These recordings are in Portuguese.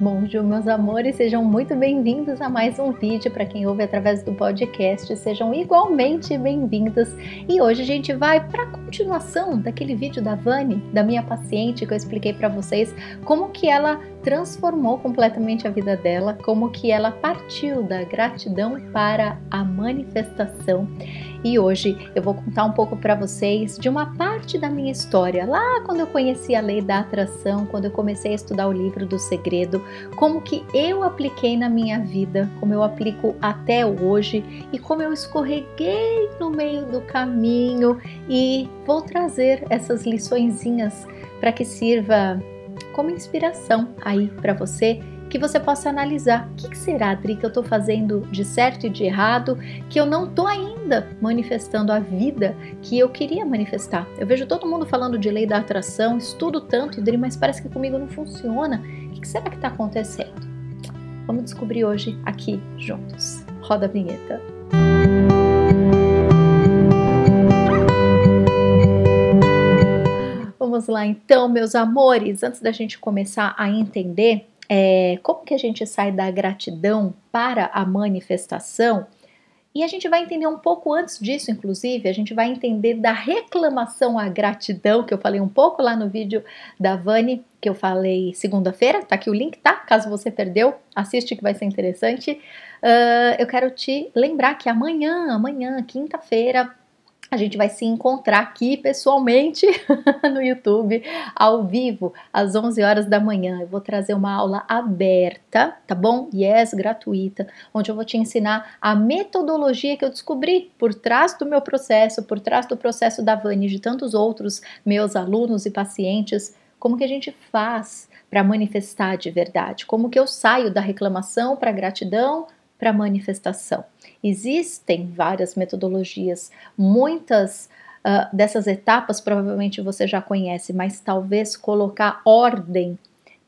Bonjour, meus amores, sejam muito bem-vindos a mais um vídeo. Para quem ouve através do podcast, sejam igualmente bem-vindos. E hoje a gente vai para a continuação daquele vídeo da Vani, da minha paciente, que eu expliquei para vocês como que ela transformou completamente a vida dela, como que ela partiu da gratidão para a manifestação. E hoje eu vou contar um pouco para vocês de uma parte da minha história, lá quando eu conheci a lei da atração, quando eu comecei a estudar o livro do segredo, como que eu apliquei na minha vida, como eu aplico até hoje e como eu escorreguei no meio do caminho e vou trazer essas liçõezinhas para que sirva como inspiração aí para você que você possa analisar o que, que será, Adri, que eu estou fazendo de certo e de errado, que eu não estou ainda manifestando a vida que eu queria manifestar. Eu vejo todo mundo falando de lei da atração, estudo tanto, Adri, mas parece que comigo não funciona. O que, que será que está acontecendo? Vamos descobrir hoje aqui juntos. Roda a vinheta. Vamos lá então, meus amores, antes da gente começar a entender é, como que a gente sai da gratidão para a manifestação. E a gente vai entender um pouco antes disso, inclusive, a gente vai entender da reclamação à gratidão, que eu falei um pouco lá no vídeo da Vani, que eu falei segunda-feira, tá aqui o link, tá? Caso você perdeu, assiste que vai ser interessante. Uh, eu quero te lembrar que amanhã, amanhã, quinta-feira, a gente vai se encontrar aqui pessoalmente no YouTube, ao vivo, às 11 horas da manhã. Eu vou trazer uma aula aberta, tá bom? Yes, gratuita, onde eu vou te ensinar a metodologia que eu descobri por trás do meu processo, por trás do processo da Vani e de tantos outros meus alunos e pacientes, como que a gente faz para manifestar de verdade, como que eu saio da reclamação para gratidão, para manifestação. Existem várias metodologias, muitas uh, dessas etapas provavelmente você já conhece, mas talvez colocar ordem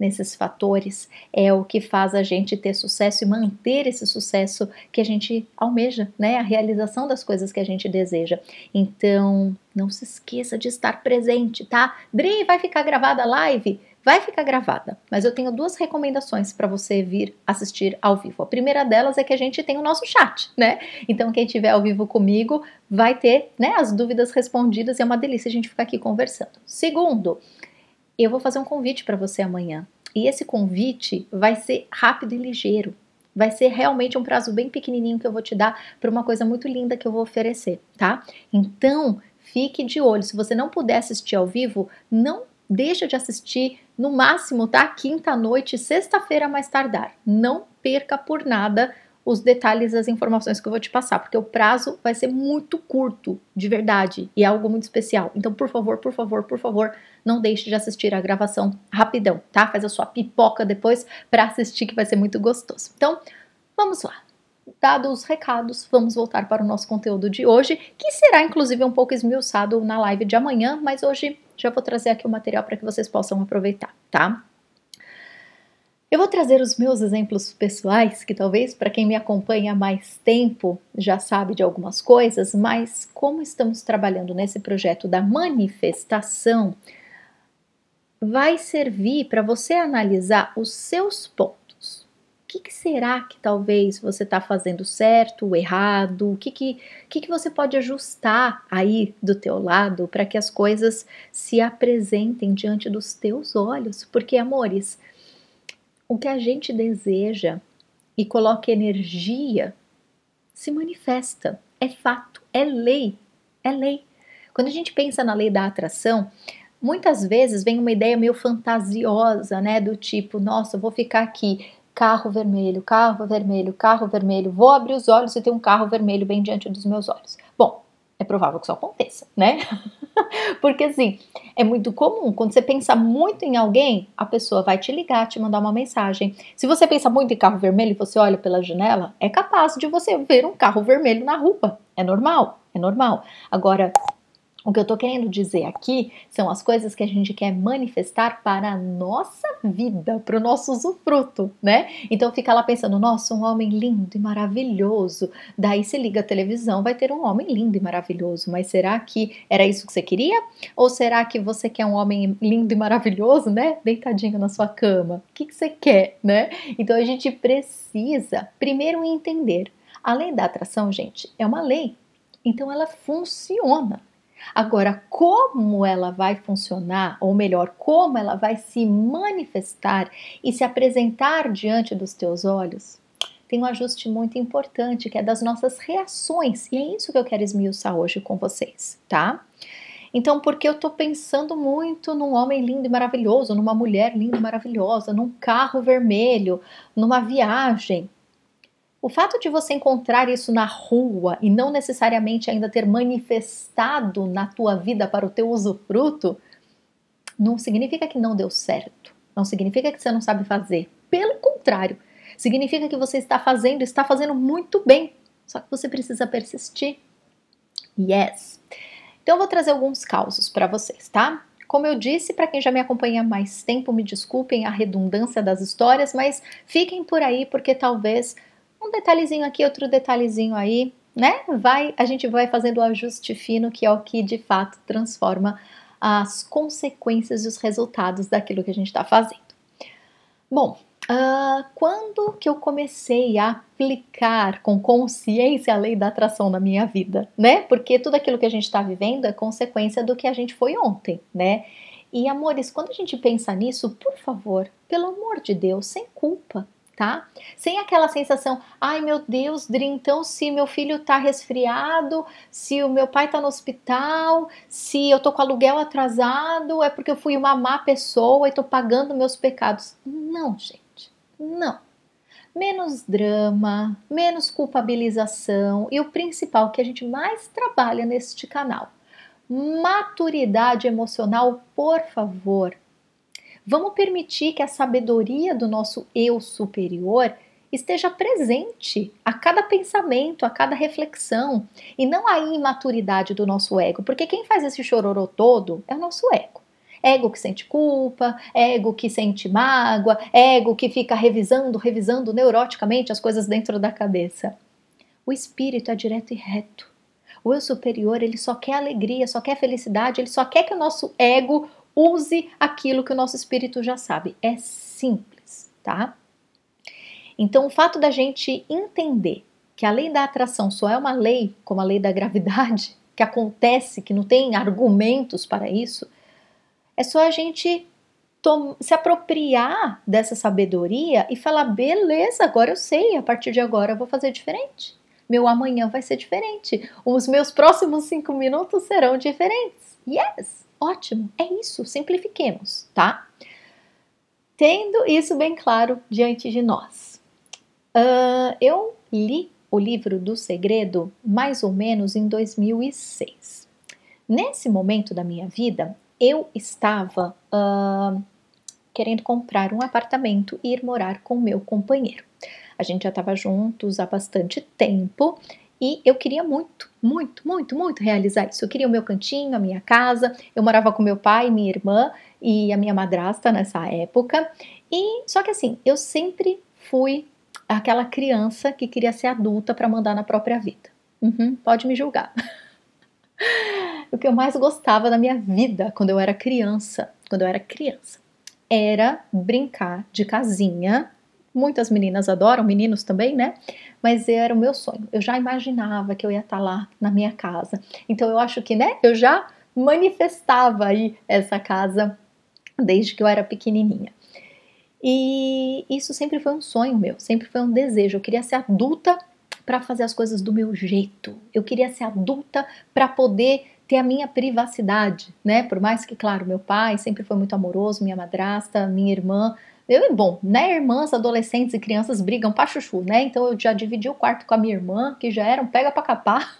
nesses fatores é o que faz a gente ter sucesso e manter esse sucesso que a gente almeja, né? A realização das coisas que a gente deseja. Então, não se esqueça de estar presente, tá? Dri, vai ficar gravada a live? Vai ficar gravada, mas eu tenho duas recomendações para você vir assistir ao vivo. A primeira delas é que a gente tem o nosso chat, né? Então quem estiver ao vivo comigo vai ter, né, as dúvidas respondidas e é uma delícia a gente ficar aqui conversando. Segundo, eu vou fazer um convite para você amanhã. E esse convite vai ser rápido e ligeiro. Vai ser realmente um prazo bem pequenininho que eu vou te dar para uma coisa muito linda que eu vou oferecer, tá? Então, fique de olho. Se você não puder assistir ao vivo, não deixa de assistir no máximo, tá? Quinta noite, sexta-feira mais tardar. Não perca por nada os detalhes das informações que eu vou te passar, porque o prazo vai ser muito curto, de verdade, e é algo muito especial. Então, por favor, por favor, por favor, não deixe de assistir a gravação rapidão, tá? Faz a sua pipoca depois para assistir que vai ser muito gostoso. Então, vamos lá. Dados os recados, vamos voltar para o nosso conteúdo de hoje, que será inclusive um pouco esmiuçado na live de amanhã, mas hoje já vou trazer aqui o material para que vocês possam aproveitar, tá? Eu vou trazer os meus exemplos pessoais, que talvez para quem me acompanha há mais tempo já sabe de algumas coisas, mas como estamos trabalhando nesse projeto da manifestação, vai servir para você analisar os seus pontos que, que será que talvez você está fazendo certo errado? O que, que, que, que você pode ajustar aí do teu lado para que as coisas se apresentem diante dos teus olhos? Porque, amores, o que a gente deseja e coloca energia se manifesta, é fato, é lei, é lei. Quando a gente pensa na lei da atração, muitas vezes vem uma ideia meio fantasiosa, né? Do tipo, nossa, eu vou ficar aqui carro vermelho, carro vermelho, carro vermelho. Vou abrir os olhos e tem um carro vermelho bem diante dos meus olhos. Bom, é provável que isso aconteça, né? Porque assim, é muito comum. Quando você pensa muito em alguém, a pessoa vai te ligar, te mandar uma mensagem. Se você pensa muito em carro vermelho e você olha pela janela, é capaz de você ver um carro vermelho na rua. É normal, é normal. Agora, O que eu tô querendo dizer aqui são as coisas que a gente quer manifestar para a nossa vida, para o nosso usufruto, né? Então fica lá pensando, nossa, um homem lindo e maravilhoso. Daí se liga a televisão, vai ter um homem lindo e maravilhoso. Mas será que era isso que você queria? Ou será que você quer um homem lindo e maravilhoso, né? Deitadinho na sua cama? O que, que você quer, né? Então a gente precisa primeiro entender. A lei da atração, gente, é uma lei. Então ela funciona. Agora, como ela vai funcionar, ou melhor, como ela vai se manifestar e se apresentar diante dos teus olhos, tem um ajuste muito importante que é das nossas reações, e é isso que eu quero esmiuçar hoje com vocês, tá? Então, porque eu tô pensando muito num homem lindo e maravilhoso, numa mulher linda e maravilhosa, num carro vermelho, numa viagem, o fato de você encontrar isso na rua e não necessariamente ainda ter manifestado na tua vida para o teu usufruto, não significa que não deu certo. Não significa que você não sabe fazer. Pelo contrário, significa que você está fazendo, está fazendo muito bem. Só que você precisa persistir. Yes. Então eu vou trazer alguns causos para vocês, tá? Como eu disse, para quem já me acompanha há mais tempo, me desculpem a redundância das histórias, mas fiquem por aí porque talvez um detalhezinho aqui, outro detalhezinho aí, né? Vai, a gente vai fazendo o ajuste fino, que é o que de fato transforma as consequências e os resultados daquilo que a gente está fazendo. Bom, uh, quando que eu comecei a aplicar com consciência a lei da atração na minha vida, né? Porque tudo aquilo que a gente está vivendo é consequência do que a gente foi ontem, né? E amores, quando a gente pensa nisso, por favor, pelo amor de Deus, sem culpa, tá? Sem aquela sensação, ai meu Deus, Dri, então se meu filho tá resfriado, se o meu pai tá no hospital, se eu tô com aluguel atrasado, é porque eu fui uma má pessoa e tô pagando meus pecados. Não, gente, não. Menos drama, menos culpabilização e o principal que a gente mais trabalha neste canal, maturidade emocional, por favor Vamos permitir que a sabedoria do nosso eu superior esteja presente a cada pensamento, a cada reflexão, e não a imaturidade do nosso ego, porque quem faz esse chororô todo é o nosso ego. Ego que sente culpa, ego que sente mágoa, ego que fica revisando, revisando neuroticamente as coisas dentro da cabeça. O espírito é direto e reto. O eu superior, ele só quer alegria, só quer felicidade, ele só quer que o nosso ego use aquilo que o nosso espírito já sabe. É simples, tá? Então, o fato da gente entender que a lei da atração só é uma lei, como a lei da gravidade, que acontece, que não tem argumentos para isso, é só a gente se apropriar dessa sabedoria e falar: beleza, agora eu sei, a partir de agora eu vou fazer diferente. Meu amanhã vai ser diferente. Os meus próximos cinco minutos serão diferentes. Yes! Ótimo, é isso, simplifiquemos, tá? Tendo isso bem claro diante de nós. Uh, eu li o livro do segredo mais ou menos em 2006. Nesse momento da minha vida, eu estava uh, querendo comprar um apartamento e ir morar com meu companheiro. A gente já estava juntos há bastante tempo e eu queria muito, muito, muito, muito realizar isso. Eu queria o meu cantinho, a minha casa. Eu morava com meu pai, minha irmã e a minha madrasta nessa época. E só que assim, eu sempre fui aquela criança que queria ser adulta para mandar na própria vida. Uhum, pode me julgar. o que eu mais gostava da minha vida quando eu era criança, quando eu era criança, era brincar de casinha Muitas meninas adoram, meninos também, né? Mas era o meu sonho. Eu já imaginava que eu ia estar lá na minha casa. Então eu acho que, né? Eu já manifestava aí essa casa desde que eu era pequenininha. E isso sempre foi um sonho meu, sempre foi um desejo. Eu queria ser adulta para fazer as coisas do meu jeito. Eu queria ser adulta para poder ter a minha privacidade, né? Por mais que, claro, meu pai sempre foi muito amoroso, minha madrasta, minha irmã bom, né, irmãs, adolescentes e crianças brigam pra chuchu, né? Então eu já dividi o quarto com a minha irmã, que já era um pega pra capar.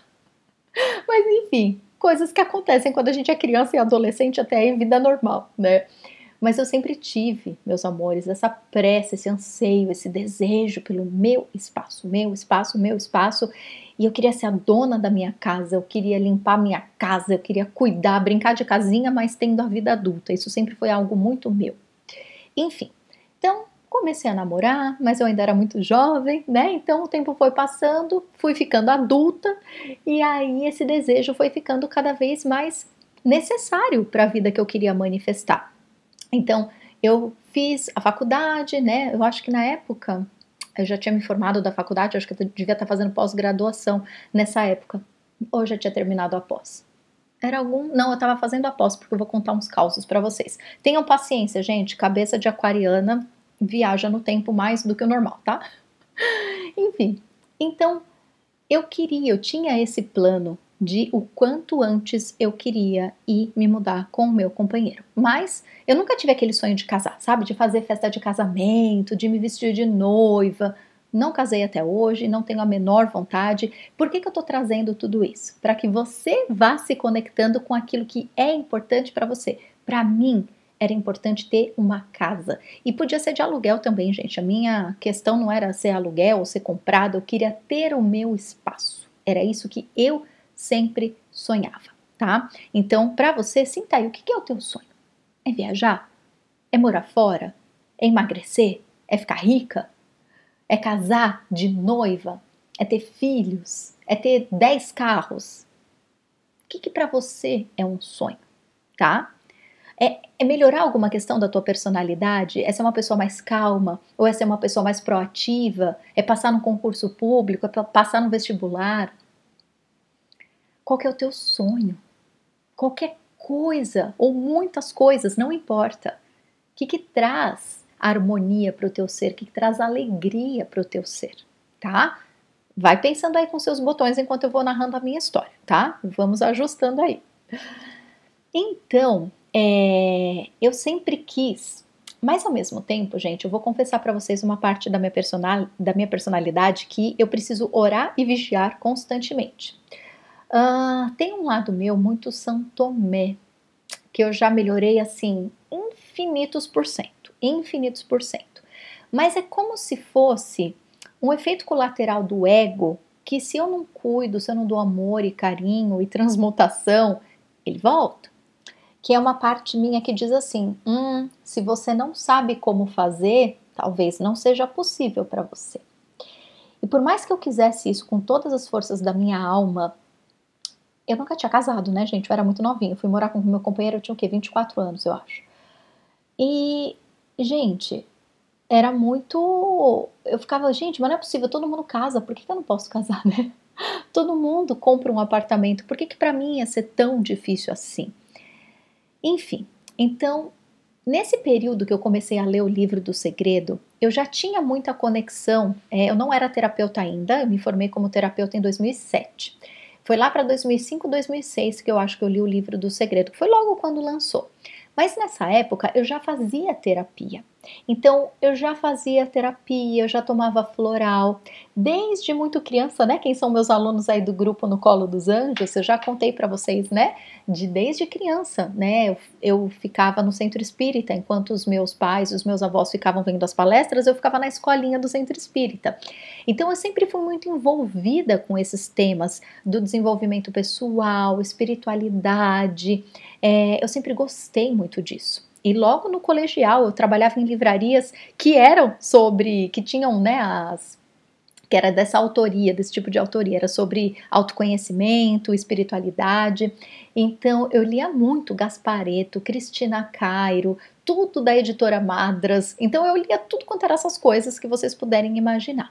Mas enfim, coisas que acontecem quando a gente é criança e adolescente até em vida normal, né? Mas eu sempre tive, meus amores, essa pressa, esse anseio, esse desejo pelo meu espaço, meu espaço, meu espaço. E eu queria ser a dona da minha casa, eu queria limpar minha casa, eu queria cuidar, brincar de casinha, mas tendo a vida adulta. Isso sempre foi algo muito meu. Enfim, então comecei a namorar, mas eu ainda era muito jovem, né? Então o tempo foi passando, fui ficando adulta e aí esse desejo foi ficando cada vez mais necessário para a vida que eu queria manifestar. Então eu fiz a faculdade, né? Eu acho que na época eu já tinha me formado da faculdade, acho que eu devia estar fazendo pós-graduação nessa época, ou já tinha terminado a pós. Era algum. Não, eu estava fazendo a pós, porque eu vou contar uns causos para vocês. Tenham paciência, gente. Cabeça de aquariana viaja no tempo mais do que o normal, tá? Enfim, então eu queria, eu tinha esse plano de o quanto antes eu queria ir me mudar com o meu companheiro. Mas eu nunca tive aquele sonho de casar, sabe? De fazer festa de casamento, de me vestir de noiva. Não casei até hoje, não tenho a menor vontade. Por que, que eu estou trazendo tudo isso? Para que você vá se conectando com aquilo que é importante para você. Para mim, era importante ter uma casa. E podia ser de aluguel também, gente. A minha questão não era ser aluguel ou ser comprado, eu queria ter o meu espaço. Era isso que eu sempre sonhava, tá? Então, para você, sinta aí, o que é o teu sonho? É viajar? É morar fora? É emagrecer? É ficar rica? É casar de noiva? É ter filhos? É ter 10 carros? O que, que para você é um sonho, tá? É, é, melhorar alguma questão da tua personalidade? É ser uma pessoa mais calma? Ou é ser uma pessoa mais proativa? É passar no concurso público? É passar no vestibular? Qual que é o teu sonho? Qualquer coisa ou muitas coisas, não importa. O que, que traz harmonia para o teu ser? Que, traz alegria para o teu ser? Tá? Vai pensando aí com seus botões enquanto eu vou narrando a minha história, tá? Vamos ajustando aí. Então, é, eu sempre quis, mas ao mesmo tempo, gente, eu vou confessar para vocês uma parte da minha, personal, da minha personalidade que eu preciso orar e vigiar constantemente. Uh, tem um lado meu muito santomé, que eu já melhorei assim, infinitos por cento, infinitos por cento. Mas é como se fosse um efeito colateral do ego que se eu não cuido, se eu não dou amor e carinho e transmutação, ele volta que é uma parte minha que diz assim: hum, se você não sabe como fazer, talvez não seja possível para você. E por mais que eu quisesse isso com todas as forças da minha alma, eu nunca tinha casado, né, gente? Eu era muito novinha. Eu fui morar com meu companheiro, eu tinha o quê? 24 anos, eu acho. E, gente, era muito. Eu ficava, gente, mas não é possível, todo mundo casa, por que, que eu não posso casar, né? Todo mundo compra um apartamento, por que, que para mim ia ser tão difícil assim? Enfim, então, nesse período que eu comecei a ler o livro do segredo, eu já tinha muita conexão. É, eu não era terapeuta ainda, eu me formei como terapeuta em 2007. Foi lá para 2005, 2006 que eu acho que eu li o livro do segredo, que foi logo quando lançou. Mas nessa época eu já fazia terapia. Então eu já fazia terapia, eu já tomava floral, desde muito criança, né? Quem são meus alunos aí do grupo no Colo dos Anjos, eu já contei para vocês, né? De desde criança, né? Eu, eu, ficava no centro espírita, enquanto os meus pais, os meus avós ficavam vendo as palestras, eu ficava na escolinha do centro espírita. Então eu sempre fui muito envolvida com esses temas do desenvolvimento pessoal, espiritualidade. É, eu sempre gostei muito disso. E logo no colegial eu trabalhava em livrarias que eram sobre, que tinham, né, as que era dessa autoria, desse tipo de autoria, era sobre autoconhecimento, espiritualidade. Então eu lia muito Gaspareto, Cristina Cairo, tudo da editora Madras. Então eu lia tudo quanto eram essas coisas que vocês puderem imaginar.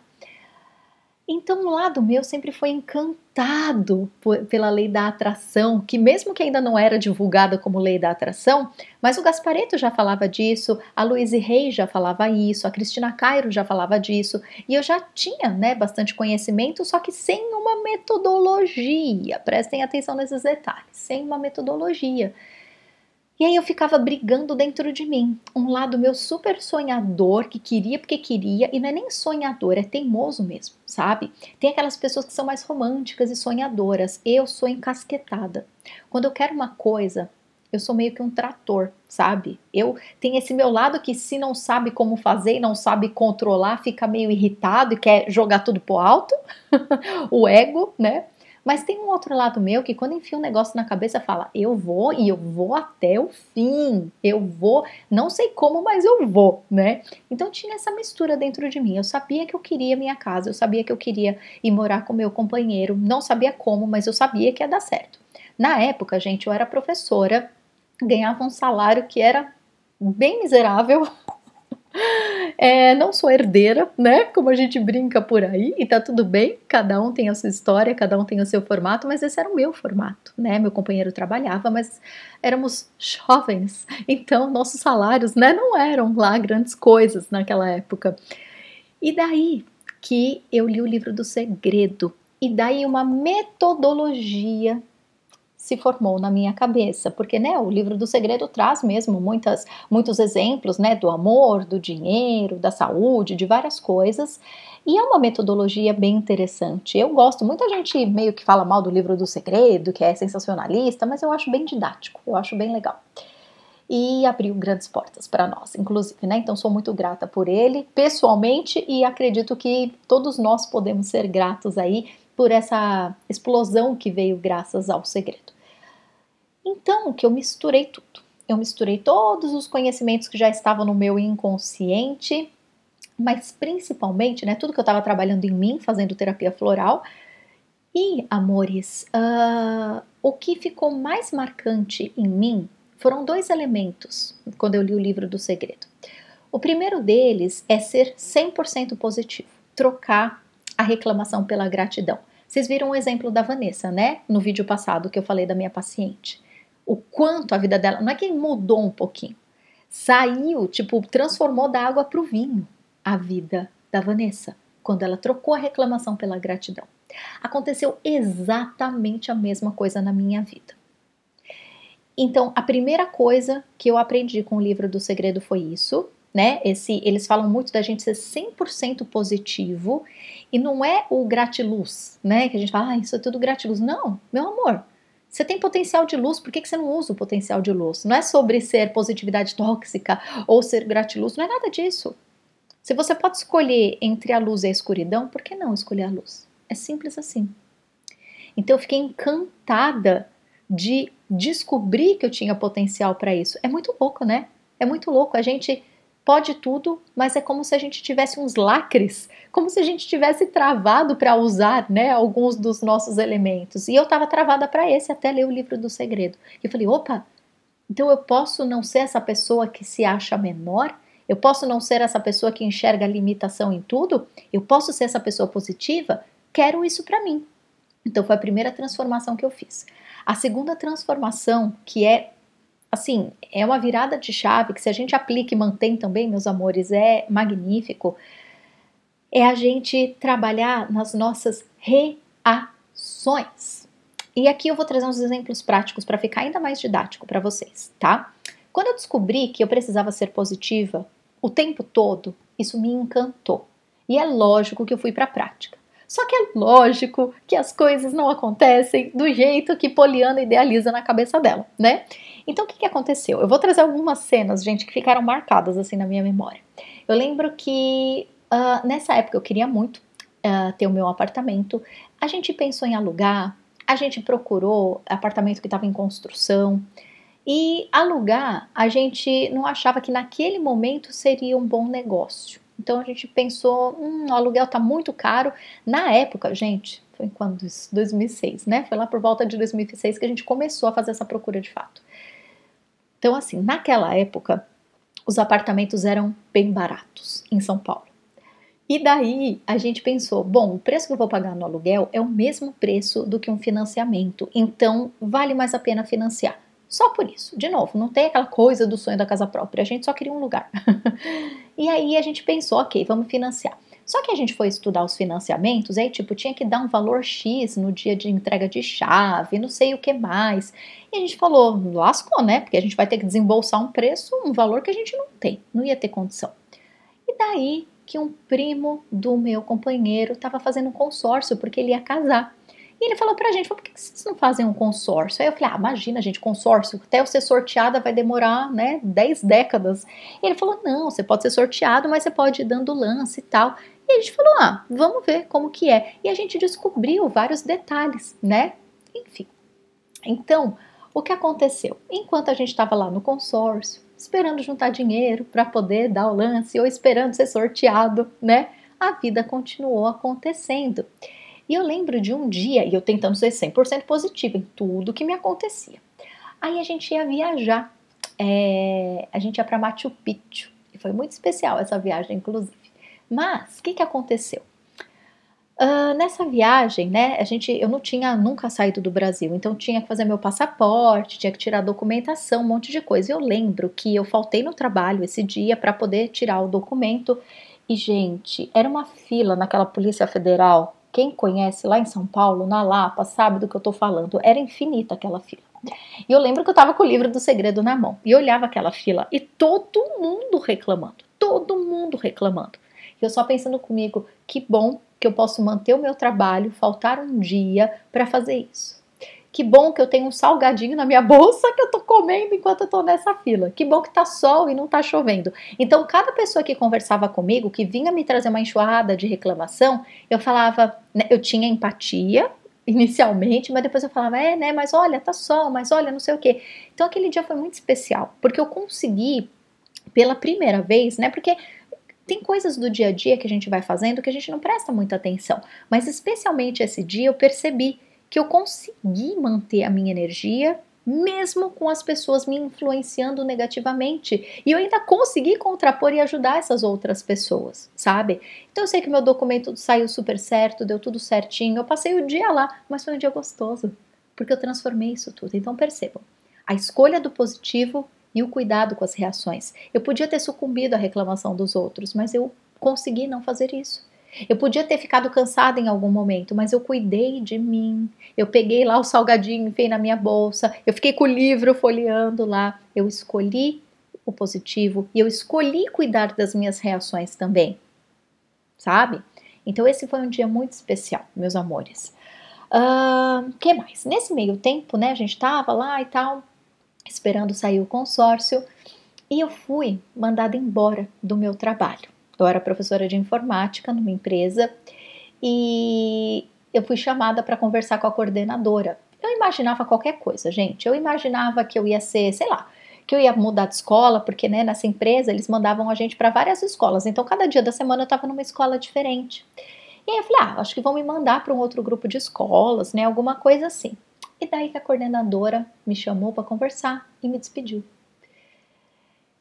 Então, o lado meu sempre foi encantado pela lei da atração, que mesmo que ainda não era divulgada como lei da atração, mas o Gaspareto já falava disso, a Louise Rey já falava isso, a Cristina Cairo já falava disso, e eu já tinha né, bastante conhecimento, só que sem uma metodologia. Prestem atenção nesses detalhes, sem uma metodologia. E aí eu ficava brigando dentro de mim. Um lado meu super sonhador, que queria porque queria, e não é nem sonhador, é teimoso mesmo, sabe? Tem aquelas pessoas que são mais românticas e sonhadoras. Eu sou encasquetada. Quando eu quero uma coisa, Eu sou meio que um trator, sabe? Eu tenho esse meu lado que se não sabe como fazer e não sabe controlar, fica meio irritado e quer jogar tudo pro alto, o ego, né? Mas tem um outro lado meu que quando enfia um negócio na cabeça fala, eu vou e eu vou até o fim. Eu vou, não sei como, mas eu vou, né? Então tinha essa mistura dentro de mim. Eu sabia que eu queria minha casa, eu sabia que eu queria ir morar com meu companheiro, não sabia como, mas eu sabia que ia dar certo. Na época, gente, eu era professora, ganhava um salário que era bem miserável. É, não sou herdeira, né? Como a gente brinca por aí, e tá tudo bem, cada um tem a sua história, cada um tem o seu formato, mas esse era o meu formato, né? Meu companheiro trabalhava, mas éramos jovens, então nossos salários, né, não eram lá grandes coisas naquela época. E daí que eu li o livro do segredo, e daí uma metodologia se formou na minha cabeça, porque né, o livro do segredo traz mesmo muitas, muitos exemplos né, do amor, do dinheiro, da saúde, de várias coisas. E é uma metodologia bem interessante. Eu gosto, muita gente meio que fala mal do livro do segredo, que é sensacionalista, mas eu acho bem didático, eu acho bem legal. E abriu grandes portas para nós, inclusive, né? Então sou muito grata por ele, pessoalmente, e acredito que todos nós podemos ser gratos aí por essa explosão que veio graças ao segredo. Então, que eu misturei tudo. Eu misturei todos os conhecimentos que já estavam no meu inconsciente, mas principalmente, né, tudo que eu estava trabalhando em mim, fazendo terapia floral. E, amores, uh, o que ficou mais marcante em mim foram dois elementos quando eu li o livro do segredo. O primeiro deles é ser 100% positivo, trocar a reclamação pela gratidão. Vocês viram o exemplo da Vanessa, né? No vídeo passado que eu falei da minha paciente. O quanto a vida dela, não é que mudou um pouquinho, saiu, tipo, transformou da água para o vinho a vida da Vanessa, quando ela trocou a reclamação pela gratidão. Aconteceu exatamente a mesma coisa na minha vida. Então, a primeira coisa que eu aprendi com o livro do segredo foi isso, né? Esse, eles falam muito da gente ser 100% positivo e não é o gratiluz, né? Que a gente fala, ah, isso é tudo gratiluz. Não, meu amor, você tem potencial de luz, por que, que você não usa o potencial de luz? Não é sobre ser positividade tóxica ou ser gratiluz, não é nada disso. Se você pode escolher entre a luz e a escuridão, por que não escolher a luz? É simples assim. Então eu fiquei encantada de descobrir que eu tinha potencial para isso. É muito louco, né? É muito louco. A gente pode tudo, mas é como se a gente tivesse uns lacres, como se a gente tivesse travado para usar, né, alguns dos nossos elementos. E eu estava travada para esse até ler o livro do segredo. E falei, opa, então eu posso não ser essa pessoa que se acha menor? Eu posso não ser essa pessoa que enxerga limitação em tudo? Eu posso ser essa pessoa positiva? Quero isso para mim. Então foi a primeira transformação que eu fiz. A segunda transformação, que é assim, é uma virada de chave que se a gente aplica e mantém também, meus amores, é magnífico. É a gente trabalhar nas nossas reações. E aqui eu vou trazer uns exemplos práticos para ficar ainda mais didático para vocês, tá? Quando eu descobri que eu precisava ser positiva o tempo todo, isso me encantou. E é lógico que eu fui para a prática. Só que é lógico que as coisas não acontecem do jeito que Poliana idealiza na cabeça dela, né? Então o que, que aconteceu? Eu vou trazer algumas cenas, gente, que ficaram marcadas assim na minha memória. Eu lembro que uh, nessa época eu queria muito uh, ter o meu apartamento. A gente pensou em alugar, a gente procurou apartamento que estava em construção. E alugar, a gente não achava que naquele momento seria um bom negócio. Então a gente pensou, hum, o aluguel tá muito caro. Na época, gente, foi quando isso? 2006, né? Foi lá por volta de 2006 que a gente começou a fazer essa procura de fato. Então, assim, naquela época, os apartamentos eram bem baratos em São Paulo. E daí a gente pensou, bom, o preço que eu vou pagar no aluguel é o mesmo preço do que um financiamento, então vale mais a pena financiar. Só por isso. De novo, não tem aquela coisa do sonho da casa própria, a gente só queria um lugar. e aí a gente pensou, ok, vamos financiar. Só que a gente foi estudar os financiamentos, aí tipo, tinha que dar um valor X no dia de entrega de chave, não sei o que mais. E a gente falou, lascou, né? Porque a gente vai ter que desembolsar um preço, um valor que a gente não tem, não ia ter condição. E daí que um primo do meu companheiro estava fazendo um consórcio porque ele ia casar. E ele falou pra gente, falou, por que vocês não fazem um consórcio? Aí eu falei, ah, imagina, gente, consórcio, até eu ser sorteada vai demorar, né, 10 décadas. E ele falou, não, você pode ser sorteado, mas você pode ir dando lance e tal. E a gente falou, ah, vamos ver como que é. E a gente descobriu vários detalhes, né? Enfim. Então, o que aconteceu? Enquanto a gente estava lá no consórcio, esperando juntar dinheiro para poder dar o lance ou esperando ser sorteado, né? A vida continuou acontecendo. E eu lembro de um dia, e eu tentando ser 100% positiva em tudo que me acontecia. Aí a gente ia viajar, é, a gente ia para Machu Picchu, e foi muito especial essa viagem, inclusive. Mas, o que, que aconteceu? Uh, nessa viagem, né, a gente, eu não tinha nunca saído do Brasil, então tinha que fazer meu passaporte, tinha que tirar documentação, um monte de coisa. Eu lembro que eu faltei no trabalho esse dia para poder tirar o documento e, gente, era uma fila naquela Polícia Federal quem conhece lá em São Paulo, na Lapa, sabe do que eu estou falando. Era infinita aquela fila. E eu lembro que eu estava com o livro do segredo na mão e olhava aquela fila e todo mundo reclamando, todo mundo reclamando. E eu só pensando comigo, que bom que eu posso manter o meu trabalho, faltar um dia para fazer isso. Que bom que eu tenho um salgadinho na minha bolsa que eu tô comendo enquanto eu tô nessa fila. Que bom que tá sol e não tá chovendo. Então, cada pessoa que conversava comigo, que vinha me trazer uma enxurrada de reclamação, eu falava, né, eu tinha empatia inicialmente, mas depois eu falava, é, né, mas olha, tá sol, mas olha, não sei o quê. Então, aquele dia foi muito especial, porque eu consegui pela primeira vez, né, porque tem coisas do dia a dia que a gente vai fazendo que a gente não presta muita atenção, mas especialmente esse dia eu percebi que eu consegui manter a minha energia mesmo com as pessoas me influenciando negativamente. E eu ainda consegui contrapor e ajudar essas outras pessoas, sabe? Então eu sei que meu documento saiu super certo, deu tudo certinho. Eu passei o dia lá, mas foi um dia gostoso, porque eu transformei isso tudo. Então percebam, a escolha do positivo e o cuidado com as reações. Eu podia ter sucumbido à reclamação dos outros, mas eu consegui não fazer isso. Eu podia ter ficado cansada em algum momento, mas eu cuidei de mim. Eu peguei lá o salgadinho, enfiei na minha bolsa. Eu fiquei com o livro folheando lá. Eu escolhi o positivo e eu escolhi cuidar das minhas reações também. Sabe? Então esse foi um dia muito especial, meus amores. Uh, que mais? Nesse meio tempo, né, a gente tava lá e tal, esperando sair o consórcio, e eu fui mandada embora do meu trabalho. Eu era professora de informática numa empresa e eu fui chamada para conversar com a coordenadora. Eu imaginava qualquer coisa, gente. Eu imaginava que eu ia ser, sei lá, que eu ia mudar de escola, porque né, nessa empresa eles mandavam a gente para várias escolas. Então, cada dia da semana eu estava numa escola diferente. E aí eu falei, ah, acho que vão me mandar para um outro grupo de escolas, né? Alguma coisa assim. E daí que a coordenadora me chamou para conversar e me despediu.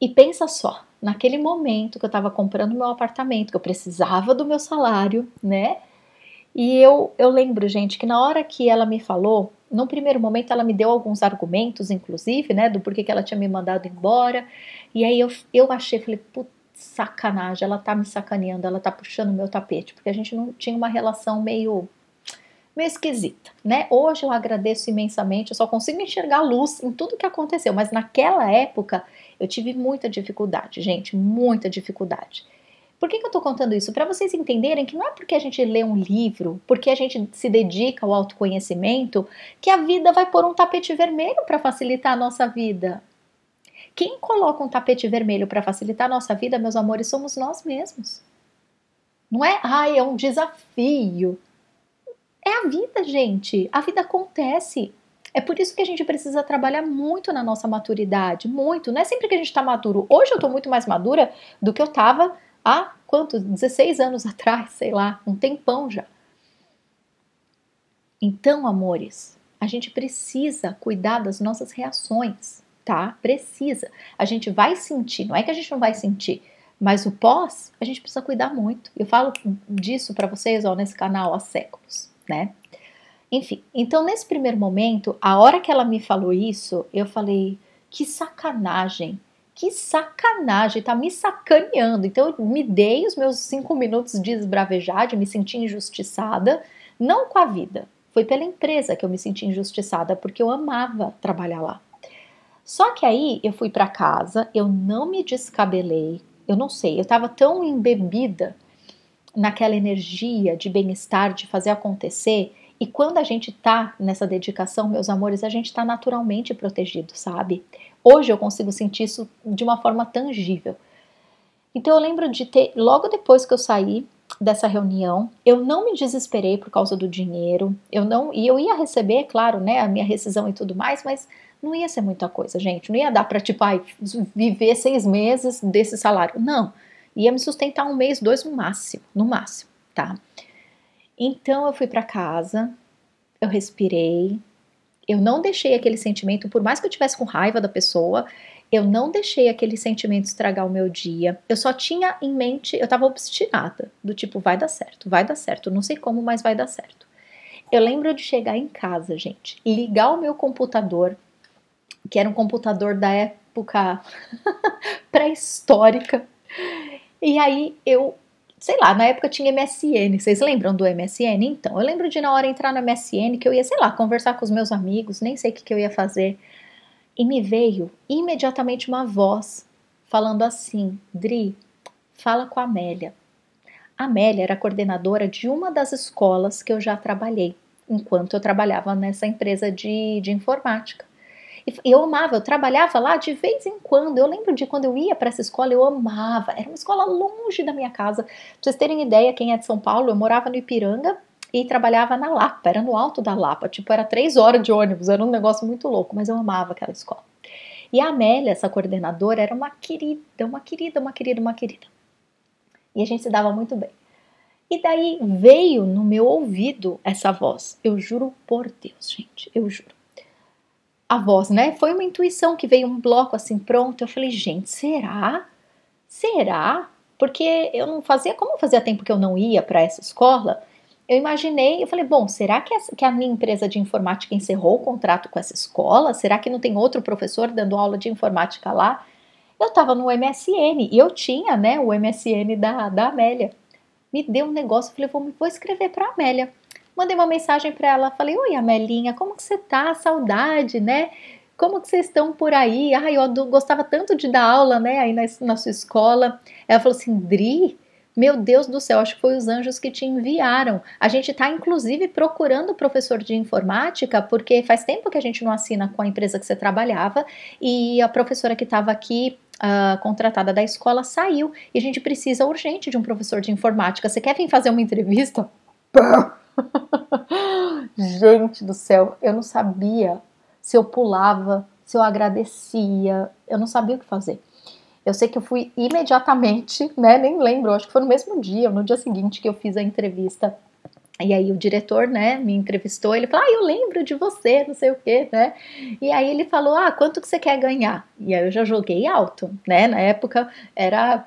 E pensa só, naquele momento que eu estava comprando meu apartamento, que eu precisava do meu salário, né? E eu, eu lembro, gente, que na hora que ela me falou, no primeiro momento ela me deu alguns argumentos, inclusive, né, do porquê que ela tinha me mandado embora. E aí eu, eu achei, falei, putz, sacanagem, ela tá me sacaneando, ela tá puxando meu tapete, porque a gente não tinha uma relação meio meio esquisita, né? Hoje eu agradeço imensamente, eu só consigo enxergar luz em tudo que aconteceu, mas naquela época eu tive muita dificuldade, gente, muita dificuldade. Por que, que eu estou contando isso? Para vocês entenderem que não é porque a gente lê um livro, porque a gente se dedica ao autoconhecimento, que a vida vai pôr um tapete vermelho para facilitar a nossa vida. Quem coloca um tapete vermelho para facilitar a nossa vida, meus amores, somos nós mesmos. Não é, ai, é um desafio. É a vida, gente. A vida acontece. É por isso que a gente precisa trabalhar muito na nossa maturidade, muito. Não é sempre que a gente está maduro. Hoje eu estou muito mais madura do que eu estava há quanto? 16 anos atrás, sei lá, um tempão já. Então, amores, a gente precisa cuidar das nossas reações, tá? Precisa. A gente vai sentir, não é que a gente não vai sentir, mas o pós, a gente precisa cuidar muito. Eu falo disso para vocês ó, nesse canal há séculos, né? Enfim, então nesse primeiro momento, a hora que ela me falou isso, eu falei: que sacanagem, que sacanagem, tá me sacaneando. Então eu me dei os meus cinco minutos de esbravejar, de me sentir injustiçada, não com a vida, foi pela empresa que eu me senti injustiçada, porque eu amava trabalhar lá. Só que aí eu fui para casa, eu não me descabelei, eu não sei, eu estava tão embebida naquela energia de bem-estar, de fazer acontecer, E quando a gente tá nessa dedicação, meus amores, a gente tá naturalmente protegido, sabe? Hoje eu consigo sentir isso de uma forma tangível. Então eu lembro de ter, logo depois que eu saí dessa reunião, eu não me desesperei por causa do dinheiro, eu não, e eu ia receber, claro, né, a minha rescisão e tudo mais, mas não ia ser muita coisa, gente, não ia dar para tipo, ai, viver seis meses desse salário, não, ia me sustentar um mês, dois no máximo, no máximo, tá? Então eu fui para casa, eu respirei, eu não deixei aquele sentimento, por mais que eu tivesse com raiva da pessoa, eu não deixei aquele sentimento estragar o meu dia. Eu só tinha em mente, eu tava obstinada, do tipo, vai dar certo, vai dar certo, não sei como, mas vai dar certo. Eu lembro de chegar em casa, gente, ligar o meu computador, que era um computador da época pré-histórica, e aí eu sei lá, na época tinha MSN. Vocês lembram do MSN? Então, eu lembro de na hora entrar no MSN que eu ia, sei lá, conversar com os meus amigos, nem sei o que, que eu ia fazer. E me veio imediatamente uma voz falando assim: Dri, fala com a Amélia. A Amélia era coordenadora de uma das escolas que eu já trabalhei, enquanto eu trabalhava nessa empresa de, de informática. Eu amava, eu trabalhava lá de vez em quando. Eu lembro de quando eu ia para essa escola, eu amava. Era uma escola longe da minha casa. Pra vocês terem ideia, quem é de São Paulo, eu morava no Ipiranga e trabalhava na Lapa, era no alto da Lapa. Tipo, era três horas de ônibus, era um negócio muito louco, mas eu amava aquela escola. E a Amélia, essa coordenadora, era uma querida, uma querida, uma querida, uma querida. E a gente se dava muito bem. E daí veio no meu ouvido essa voz. Eu juro por Deus, gente, eu juro a voz, né? Foi uma intuição que veio um bloco assim pronto. Eu falei, gente, será? Será? Porque eu não fazia, como fazia tempo que eu não ia para essa escola, eu imaginei, eu falei, bom, será que, essa, que a minha empresa de informática encerrou o contrato com essa escola? Será que não tem outro professor dando aula de informática lá? Eu estava no MSN e eu tinha, né, o MSN da, da Amélia. Me deu um negócio, eu falei, vou, vou escrever para a Amélia. Mandei uma mensagem para ela, falei: "Oi, Amelinha, como que você tá? Saudade, né? Como que vocês estão por aí? Ai, eu gostava tanto de dar aula, né, aí na, na sua escola". Ela falou assim: "Dri, meu Deus do céu, acho que foi os anjos que te enviaram. A gente está, inclusive, procurando professor de informática, porque faz tempo que a gente não assina com a empresa que você trabalhava e a professora que estava aqui uh, contratada da escola saiu e a gente precisa urgente de um professor de informática. Você quer vir fazer uma entrevista? Gente do céu, eu não sabia se eu pulava, se eu agradecia, eu não sabia o que fazer. Eu sei que eu fui imediatamente, né? Nem lembro, acho que foi no mesmo dia, no dia seguinte que eu fiz a entrevista. E aí o diretor, né, me entrevistou, ele falou: "Ah, eu lembro de você, não sei o quê, né?" E aí ele falou: "Ah, quanto que você quer ganhar?" E aí eu já joguei alto, né? Na época era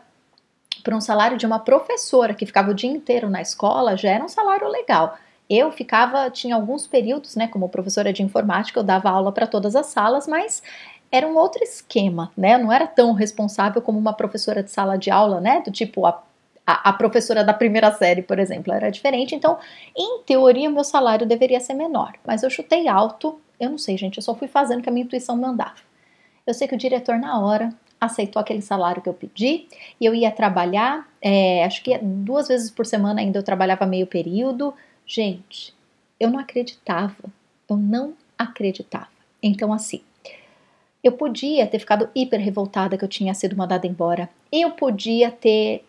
para um salário de uma professora que ficava o dia inteiro na escola, já era um salário legal. Eu ficava, tinha alguns períodos, né, como professora de informática, eu dava aula para todas as salas, mas era um outro esquema, né? Eu não era tão responsável como uma professora de sala de aula, né? Do tipo a, a, a professora da primeira série, por exemplo, era diferente. Então, em teoria, meu salário deveria ser menor, mas eu chutei alto. Eu não sei, gente, eu só fui fazendo o que a minha intuição mandava. Eu sei que o diretor, na hora, aceitou aquele salário que eu pedi e eu ia trabalhar, é, acho que duas vezes por semana ainda eu trabalhava meio período. Gente, eu não acreditava, eu não acreditava. Então, assim, eu podia ter ficado hiper revoltada que eu tinha sido mandada embora, eu podia ter,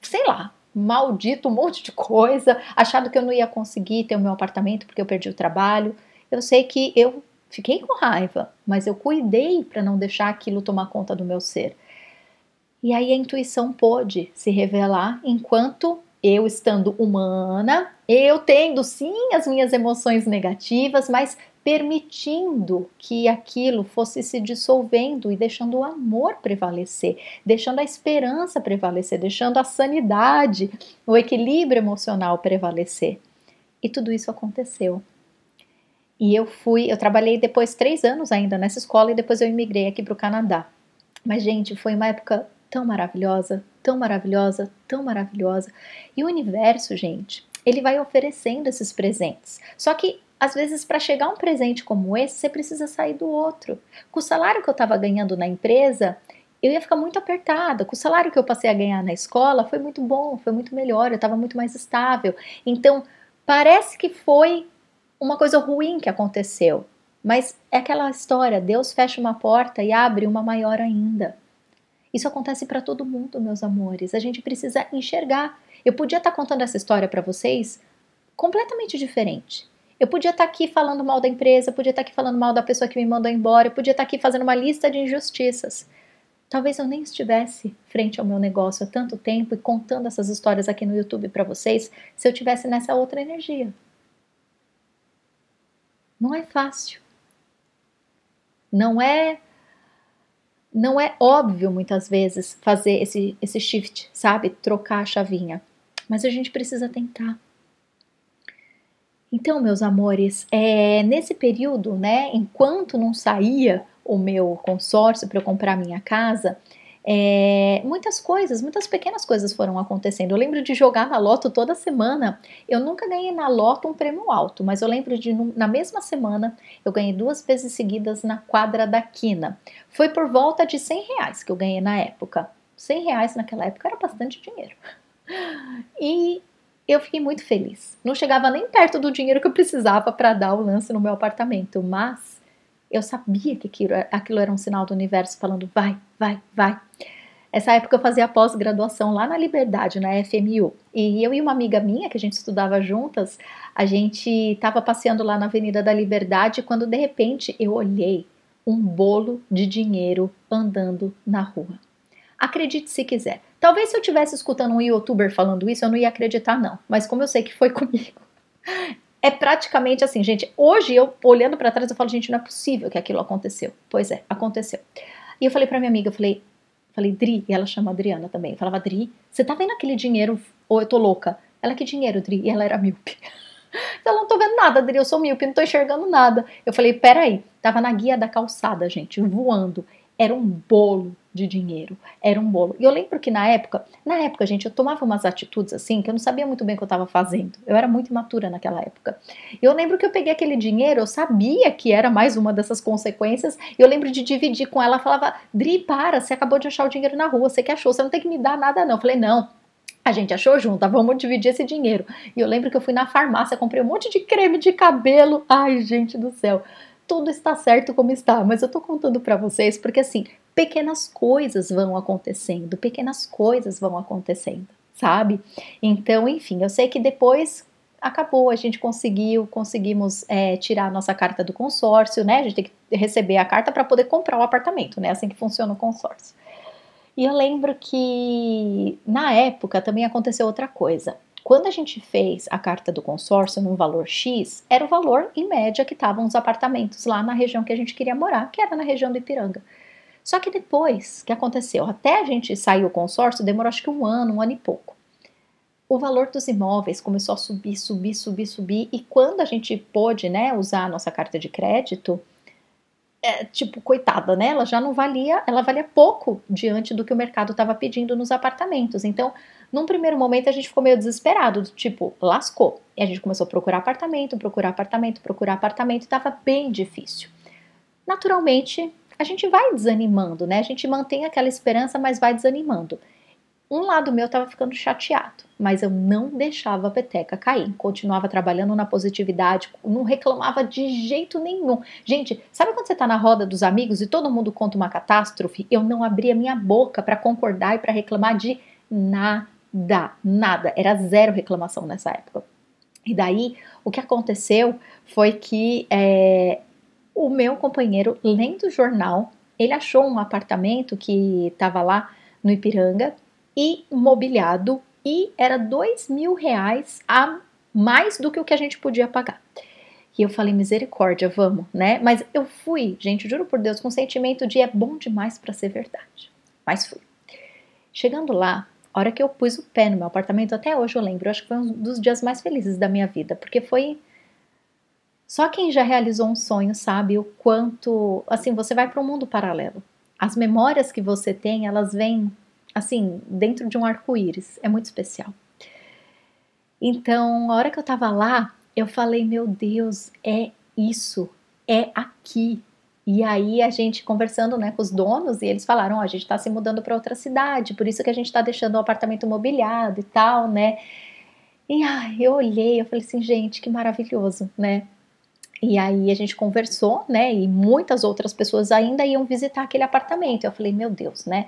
sei lá, maldito um monte de coisa, achado que eu não ia conseguir ter o meu apartamento porque eu perdi o trabalho. Eu sei que eu Fiquei com raiva, mas eu cuidei para não deixar aquilo tomar conta do meu ser. E aí a intuição pôde se revelar enquanto eu estando humana, eu tendo sim as minhas emoções negativas, mas permitindo que aquilo fosse se dissolvendo e deixando o amor prevalecer, deixando a esperança prevalecer, deixando a sanidade, o equilíbrio emocional prevalecer. E tudo isso aconteceu. E eu fui, eu trabalhei depois três anos ainda nessa escola e depois eu imigrei aqui para o Canadá. Mas, gente, foi uma época tão maravilhosa, tão maravilhosa, tão maravilhosa. E o universo, gente, ele vai oferecendo esses presentes. Só que às vezes, para chegar um presente como esse, você precisa sair do outro. Com o salário que eu estava ganhando na empresa, eu ia ficar muito apertada. Com o salário que eu passei a ganhar na escola, foi muito bom, foi muito melhor, eu estava muito mais estável. Então, parece que foi uma coisa ruim que aconteceu, mas é aquela história: Deus fecha uma porta e abre uma maior ainda. Isso acontece para todo mundo, meus amores. A gente precisa enxergar. Eu podia estar tá contando essa história para vocês completamente diferente. Eu podia estar tá aqui falando mal da empresa, podia estar tá aqui falando mal da pessoa que me mandou embora, eu podia estar aqui fazendo uma lista de injustiças. Talvez eu nem estivesse frente ao meu negócio há tanto tempo e contando essas histórias aqui no YouTube para vocês se eu tivesse nessa outra energia. Não é fácil. Não é não é óbvio muitas vezes fazer esse, esse shift, sabe? Trocar a chavinha. Mas a gente precisa tentar. Então, meus amores, é, nesse período, né, enquanto não saía o meu consórcio para eu comprar minha casa, é, muitas coisas, muitas pequenas coisas foram acontecendo. Eu lembro de jogar na loto toda semana. Eu nunca ganhei na loto um prêmio alto, mas eu lembro de na mesma semana eu ganhei duas vezes seguidas na quadra da quina. Foi por volta de 100 reais que eu ganhei na época. 100 reais naquela época era bastante dinheiro. E eu fiquei muito feliz. Não chegava nem perto do dinheiro que eu precisava para dar o lance no meu apartamento, mas eu sabia que aquilo, aquilo era um sinal do universo falando vai, vai, vai. Essa época eu fazia pós-graduação lá na Liberdade, na FMU. E eu e uma amiga minha, que a gente estudava juntas, a gente estava passeando lá na Avenida da Liberdade quando de repente eu olhei um bolo de dinheiro andando na rua. Acredite se quiser. Talvez se eu tivesse escutando um youtuber falando isso, eu não ia acreditar, não. Mas como eu sei que foi comigo, é praticamente assim, gente. Hoje eu olhando para trás eu falo, gente, não é possível que aquilo aconteceu. Pois é, aconteceu. E eu falei para minha amiga, eu falei, falei, Dri, e ela chama Adriana também. Eu falava, Dri, você tá vendo aquele dinheiro ou eu tô louca? Ela, que dinheiro, Dri? E ela era míope. Ela não tô vendo nada, Dri, eu sou míope, não tô enxergando nada. Eu falei, peraí, tava na guia da calçada, gente, voando. Era um bolo de dinheiro. Era um bolo. E eu lembro que na época, na época, gente, eu tomava umas atitudes assim que eu não sabia muito bem o que eu estava fazendo. Eu era muito imatura naquela época. Eu lembro que eu peguei aquele dinheiro, eu sabia que era mais uma dessas consequências. Eu lembro de dividir com ela, falava: Dri, para, você acabou de achar o dinheiro na rua, você que achou, você não tem que me dar nada, não. Eu falei: não. A gente achou junto, vamos dividir esse dinheiro. E eu lembro que eu fui na farmácia, comprei um monte de creme de cabelo. Ai, gente do céu tudo está certo como está, mas eu tô contando para vocês porque assim, pequenas coisas vão acontecendo, pequenas coisas vão acontecendo, sabe? Então, enfim, eu sei que depois acabou, a gente conseguiu, conseguimos é, tirar a nossa carta do consórcio, né? A gente tem que receber a carta para poder comprar o apartamento, né? Assim que funciona o consórcio. E eu lembro que na época também aconteceu outra coisa. Quando a gente fez a carta do consórcio num valor X, era o valor em média que estavam os apartamentos lá na região que a gente queria morar, que era na região do Ipiranga. Só que depois que aconteceu, até a gente sair o consórcio, demorou acho que um ano, um ano e pouco. O valor dos imóveis começou a subir, subir, subir, subir, e quando a gente pôde né, usar a nossa carta de crédito, é, tipo, coitada, né? Ela já não valia, ela valia pouco diante do que o mercado estava pedindo nos apartamentos. Então, num primeiro momento a gente ficou meio desesperado, tipo, lascou. E a gente começou a procurar apartamento, procurar apartamento, procurar apartamento, e tava bem difícil. Naturalmente, a gente vai desanimando, né? A gente mantém aquela esperança, mas vai desanimando. Um lado meu estava ficando chateado, mas eu não deixava a peteca cair. Continuava trabalhando na positividade, não reclamava de jeito nenhum. Gente, sabe quando você está na roda dos amigos e todo mundo conta uma catástrofe? Eu não abria minha boca para concordar e para reclamar de nada nada, era zero reclamação nessa época. E daí, o que aconteceu foi que é, o meu companheiro, lendo o jornal, ele achou um apartamento que estava lá no Ipiranga e mobiliado e era dois mil reais a mais do que o que a gente podia pagar. E eu falei, misericórdia, vamos, né? Mas eu fui, gente, juro por Deus, com o sentimento de é bom demais para ser verdade. Mas fui. Chegando lá, a hora que eu pus o pé no meu apartamento, até hoje eu lembro, acho que foi um dos dias mais felizes da minha vida, porque foi. Só quem já realizou um sonho sabe o quanto. Assim, você vai para um mundo paralelo. As memórias que você tem, elas vêm, assim, dentro de um arco-íris. É muito especial. Então, a hora que eu tava lá, eu falei: meu Deus, é isso, é aqui, e aí a gente conversando né, com os donos, e eles falaram, oh, a gente está se mudando para outra cidade, por isso que a gente está deixando o apartamento mobiliado e tal, né? E ai, eu olhei, eu falei assim, gente, que maravilhoso, né? E aí a gente conversou, né? E muitas outras pessoas ainda iam visitar aquele apartamento. Eu falei, meu Deus, né?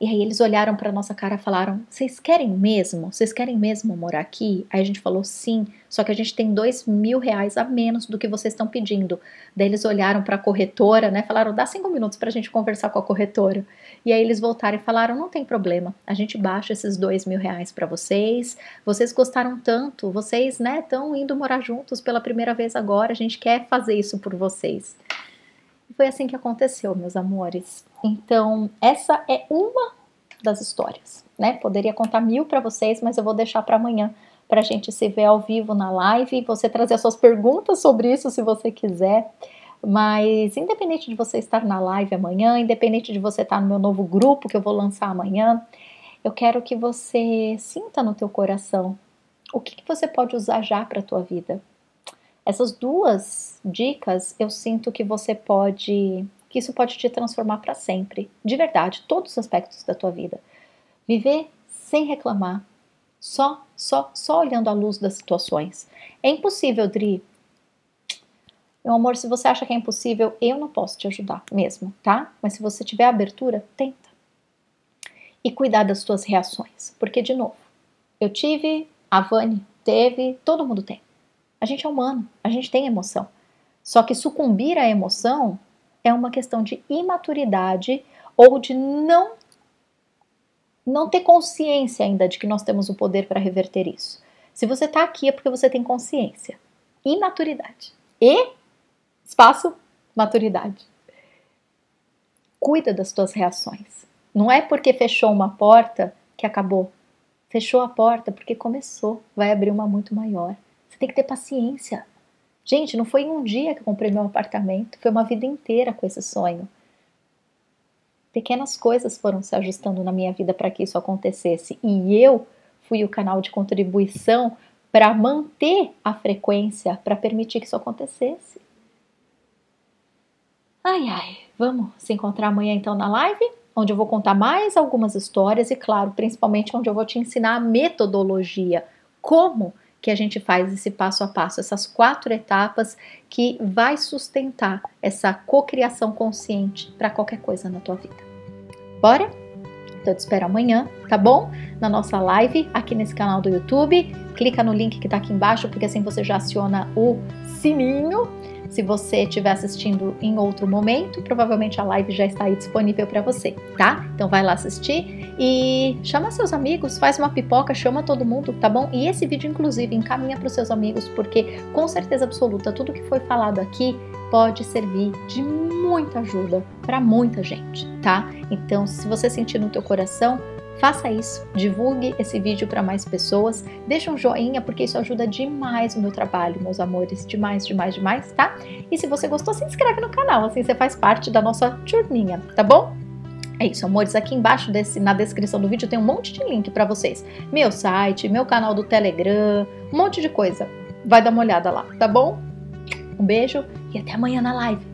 E aí eles olharam para nossa cara e falaram: Vocês querem mesmo? Vocês querem mesmo morar aqui? Aí a gente falou: Sim, só que a gente tem dois mil reais a menos do que vocês estão pedindo. Daí eles olharam para a corretora, né? Falaram: Dá cinco minutos para a gente conversar com a corretora. E aí eles voltaram e falaram: Não tem problema, a gente baixa esses dois mil reais para vocês. Vocês gostaram tanto, vocês, né, estão indo morar juntos pela primeira vez agora. A gente quer fazer isso por vocês. E foi assim que aconteceu, meus amores. Então, essa é uma das histórias, né? Poderia contar mil para vocês, mas eu vou deixar para amanhã para a gente se ver ao vivo na live, você trazer as suas perguntas sobre isso se você quiser. Mas independente de você estar na live amanhã, independente de você estar no meu novo grupo que eu vou lançar amanhã, eu quero que você sinta no teu coração o que, que você pode usar já para a tua vida. Essas duas dicas eu sinto que você pode, que isso pode te transformar para sempre, de verdade, todos os aspectos da tua vida. Viver sem reclamar, só, só, só olhando a luz das situações. É impossível, Dri. Meu amor, se você acha que é impossível, eu não posso te ajudar mesmo, tá? Mas se você tiver abertura, tenta. E cuidar das tuas reações, porque de novo, eu tive, a Vani teve, todo mundo tem. A gente é humano, a gente tem emoção. Só que sucumbir à emoção é uma questão de imaturidade ou de não não ter consciência ainda de que nós temos o poder para reverter isso. Se você está aqui é porque você tem consciência, imaturidade e espaço, maturidade. Cuida das tuas reações. Não é porque fechou uma porta que acabou. Fechou a porta porque começou, vai abrir uma muito maior. Você tem que ter paciência. Gente, não foi em um dia que eu comprei meu apartamento, foi uma vida inteira com esse sonho. Pequenas coisas foram se ajustando na minha vida para que isso acontecesse e eu fui o canal de contribuição para manter a frequência, para permitir que isso acontecesse. Ai, ai, vamos se encontrar amanhã então na live, onde eu vou contar mais algumas histórias e, claro, principalmente onde eu vou te ensinar a metodologia, como que a gente faz esse passo a passo, essas quatro etapas que vai sustentar essa cocriação consciente para qualquer coisa na tua vida. Bora? Então eu te espero amanhã, tá bom? Na nossa live aqui nesse canal do YouTube. Clica no link que tá aqui embaixo, porque assim você já aciona o sininho se você estiver assistindo em outro momento, provavelmente a live já está aí disponível para você, tá? Então vai lá assistir e chama seus amigos, faz uma pipoca, chama todo mundo, tá bom? E esse vídeo, inclusive, encaminha para os seus amigos, porque com certeza absoluta tudo que foi falado aqui pode servir de muita ajuda para muita gente, tá? Então, se você sentir no teu coração, Faça isso, divulgue esse vídeo para mais pessoas, deixa um joinha porque isso ajuda demais o meu trabalho, meus amores, demais, demais, demais, tá? E se você gostou, se inscreve no canal, assim você faz parte da nossa turminha, tá bom? É isso, amores. Aqui embaixo desse, na descrição do vídeo tem um monte de link para vocês. Meu site, meu canal do Telegram, um monte de coisa. Vai dar uma olhada lá, tá bom? Um beijo e até amanhã na live.